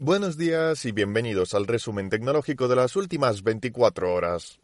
Buenos días y bienvenidos al resumen tecnológico de las últimas 24 horas.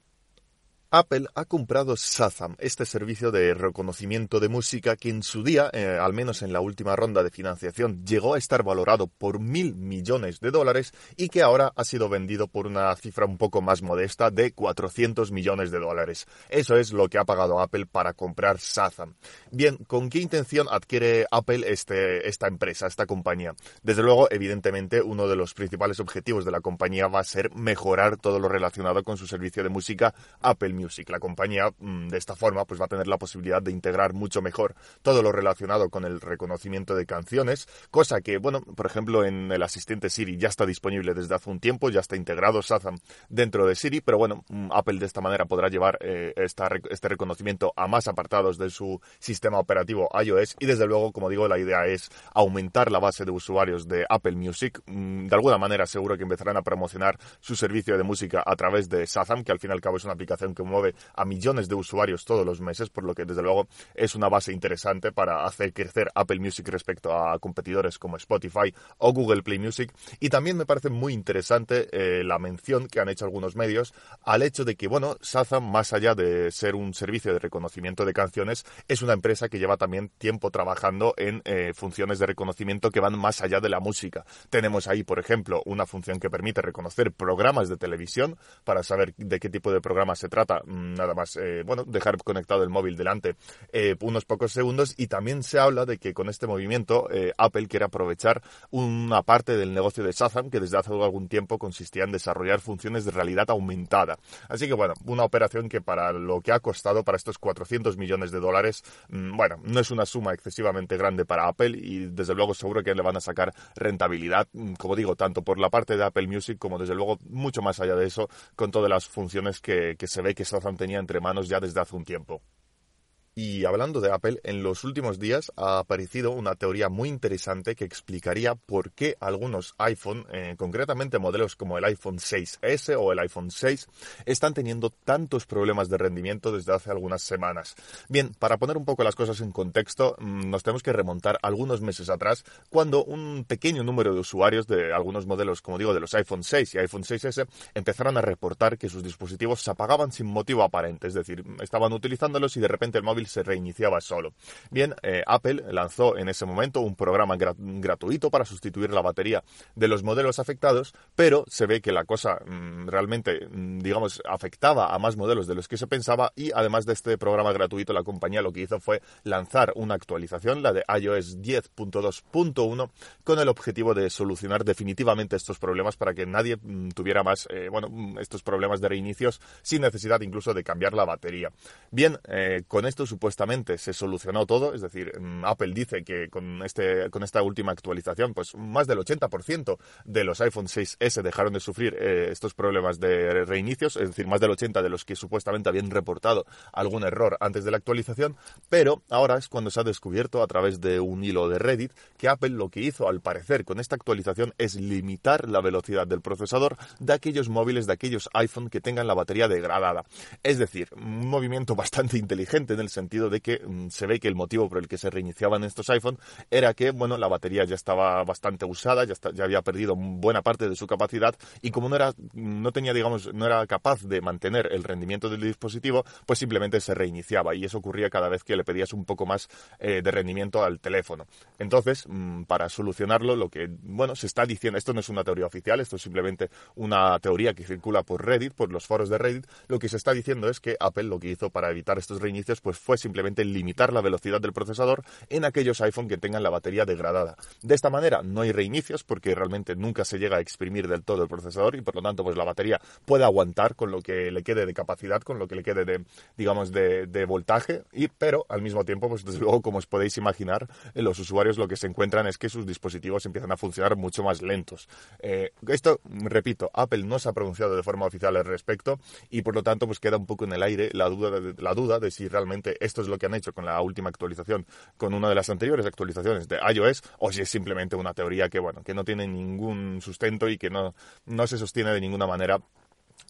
Apple ha comprado Shazam, este servicio de reconocimiento de música que en su día, eh, al menos en la última ronda de financiación, llegó a estar valorado por mil millones de dólares y que ahora ha sido vendido por una cifra un poco más modesta de 400 millones de dólares. Eso es lo que ha pagado Apple para comprar Shazam. Bien, ¿con qué intención adquiere Apple este, esta empresa, esta compañía? Desde luego, evidentemente, uno de los principales objetivos de la compañía va a ser mejorar todo lo relacionado con su servicio de música Apple Music. La compañía, mm, de esta forma, pues va a tener la posibilidad de integrar mucho mejor todo lo relacionado con el reconocimiento de canciones, cosa que, bueno, por ejemplo, en el asistente Siri ya está disponible desde hace un tiempo, ya está integrado Shazam dentro de Siri, pero bueno, mm, Apple de esta manera podrá llevar eh, este reconocimiento a más apartados de su sistema operativo iOS y desde luego, como digo, la idea es aumentar la base de usuarios de Apple Music. Mm, de alguna manera seguro que empezarán a promocionar su servicio de música a través de Shazam, que al fin y al cabo es una aplicación que mueve a millones de usuarios todos los meses, por lo que desde luego es una base interesante para hacer crecer Apple Music respecto a competidores como Spotify o Google Play Music. Y también me parece muy interesante eh, la mención que han hecho algunos medios al hecho de que, bueno, Shazam, más allá de ser un servicio de reconocimiento de canciones, es una empresa que lleva también tiempo trabajando en eh, funciones de reconocimiento que van más allá de la música. Tenemos ahí, por ejemplo, una función que permite reconocer programas de televisión para saber de qué tipo de programa se trata Mm, nada más, eh, bueno, dejar conectado el móvil delante eh, unos pocos segundos y también se habla de que con este movimiento eh, Apple quiere aprovechar una parte del negocio de Shazam que desde hace algún tiempo consistía en desarrollar funciones de realidad aumentada. Así que bueno, una operación que para lo que ha costado para estos 400 millones de dólares, mm, bueno, no es una suma excesivamente grande para Apple y desde luego seguro que le van a sacar rentabilidad, mm, como digo, tanto por la parte de Apple Music como desde luego mucho más allá de eso con todas las funciones que, que se ve que Shazam tenía entre manos ya desde hace un tiempo. Y hablando de Apple, en los últimos días ha aparecido una teoría muy interesante que explicaría por qué algunos iPhone, eh, concretamente modelos como el iPhone 6S o el iPhone 6, están teniendo tantos problemas de rendimiento desde hace algunas semanas. Bien, para poner un poco las cosas en contexto, mm, nos tenemos que remontar algunos meses atrás, cuando un pequeño número de usuarios de algunos modelos, como digo, de los iPhone 6 y iPhone 6S, empezaron a reportar que sus dispositivos se apagaban sin motivo aparente, es decir, estaban utilizándolos y de repente el móvil se reiniciaba solo. Bien, eh, Apple lanzó en ese momento un programa gratuito para sustituir la batería de los modelos afectados, pero se ve que la cosa mm, realmente, mm, digamos, afectaba a más modelos de los que se pensaba y además de este programa gratuito, la compañía lo que hizo fue lanzar una actualización, la de iOS 10.2.1, con el objetivo de solucionar definitivamente estos problemas para que nadie mm, tuviera más, eh, bueno, estos problemas de reinicios sin necesidad incluso de cambiar la batería. Bien, eh, con esto supuestamente se solucionó todo, es decir, mm, Apple dice que con, este, con esta última actualización, pues más del 80% de los iPhone 6S dejaron de sufrir eh, estos problemas de reinicios, es decir, más del 80% de los que supuestamente habían reportado algún error antes de la actualización, pero ahora es cuando se ha descubierto a través de un hilo de Reddit que Apple lo que hizo al parecer con esta actualización es limitar la velocidad del procesador de aquellos móviles, de aquellos iPhone que tengan la batería degradada. Es decir, un movimiento bastante inteligente en el sentido de que mm, se ve que el motivo por el que se reiniciaban estos iPhone era que, bueno, la batería ya estaba bastante usada, ya, ya había perdido buena parte de su capacidad y como no era, no tenía, digamos, no era capaz de mantener el rendimiento del dispositivo, pues simplemente se reiniciaba y eso ocurría cada vez que le pedías un poco más eh, de rendimiento al teléfono. Entonces, mm, para solucionarlo, lo que, bueno, se está diciendo, esto no es una teoría oficial, esto es simplemente una teoría que circula por Reddit, por los foros de Reddit, lo que se está diciendo es que Apple lo que hizo para evitar estos reinicios, pues fue simplemente limitar la velocidad del procesador en aquellos iPhone que tengan la batería degradada. De esta manera no hay reinicios porque realmente nunca se llega a exprimir del todo el procesador y por lo tanto pues la batería puede aguantar con lo que le quede de capacidad, con lo que le quede de digamos de, voltaje y pero al mismo tiempo pues desde luego como os podéis imaginar eh, los usuarios lo que se encuentran es que sus dispositivos empiezan a funcionar mucho más lentos. Eh, esto repito Apple no se ha pronunciado de forma oficial al respecto y por lo tanto pues queda un poco en el aire la duda la duda de si realmente esto es lo que han hecho con la última actualización, con una de las anteriores actualizaciones de iOS, o si es simplemente una teoría que, bueno, que no tiene ningún sustento y que no, no se sostiene de ninguna manera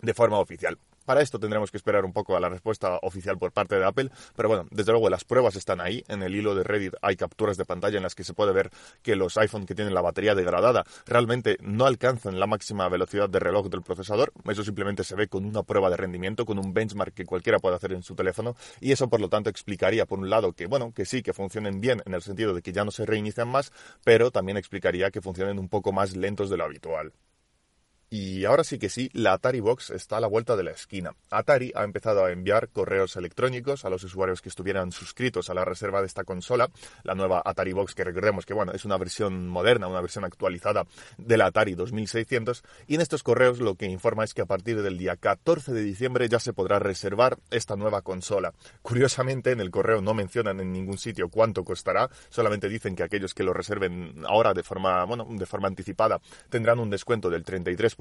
de forma oficial. Para esto tendremos que esperar un poco a la respuesta oficial por parte de Apple, pero bueno, desde luego las pruebas están ahí. En el hilo de Reddit hay capturas de pantalla en las que se puede ver que los iPhone que tienen la batería degradada realmente no alcanzan la máxima velocidad de reloj del procesador. Eso simplemente se ve con una prueba de rendimiento, con un benchmark que cualquiera puede hacer en su teléfono y eso por lo tanto explicaría por un lado que bueno, que sí, que funcionen bien en el sentido de que ya no se reinician más, pero también explicaría que funcionen un poco más lentos de lo habitual. Y ahora sí que sí, la Atari Box está a la vuelta de la esquina. Atari ha empezado a enviar correos electrónicos a los usuarios que estuvieran suscritos a la reserva de esta consola, la nueva Atari Box, que recordemos que bueno, es una versión moderna, una versión actualizada de la Atari 2600, y en estos correos lo que informa es que a partir del día 14 de diciembre ya se podrá reservar esta nueva consola. Curiosamente, en el correo no mencionan en ningún sitio cuánto costará, solamente dicen que aquellos que lo reserven ahora de forma, bueno, de forma anticipada tendrán un descuento del 33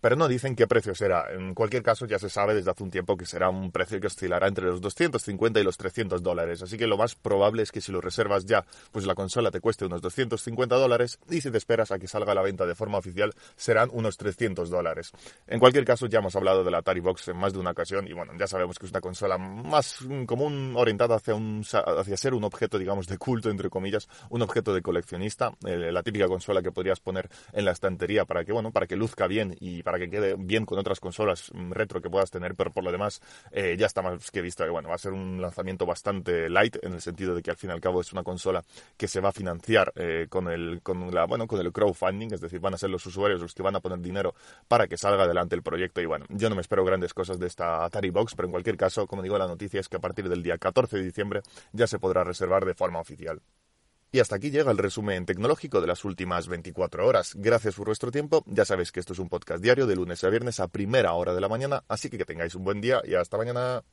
pero no dicen qué precio será. En cualquier caso, ya se sabe desde hace un tiempo que será un precio que oscilará entre los 250 y los 300 dólares. Así que lo más probable es que si lo reservas ya, pues la consola te cueste unos 250 dólares y si te esperas a que salga a la venta de forma oficial, serán unos 300 dólares. En cualquier caso, ya hemos hablado de la Atari Box en más de una ocasión y bueno, ya sabemos que es una consola más común orientada hacia, un, hacia ser un objeto, digamos, de culto, entre comillas, un objeto de coleccionista, eh, la típica consola que podrías poner en la estantería para que, bueno, para que luzca bien y para que quede bien con otras consolas mm, retro que puedas tener, pero por lo demás eh, ya está más que visto que bueno, va a ser un lanzamiento bastante light en el sentido de que al fin y al cabo es una consola que se va a financiar eh, con el con la bueno con el crowdfunding, es decir, van a ser los usuarios los que van a poner dinero para que salga adelante el proyecto y bueno, yo no me espero grandes cosas de esta Atari Box, pero en cualquier caso, como digo, la noticia es que a partir del día 14 de diciembre ya se podrá reservar de forma oficial. Y hasta aquí llega el resumen tecnológico de las últimas 24 horas. Gracias por vuestro tiempo. Ya sabéis que esto es un podcast diario de lunes a viernes a primera hora de la mañana, así que que tengáis un buen día y hasta mañana.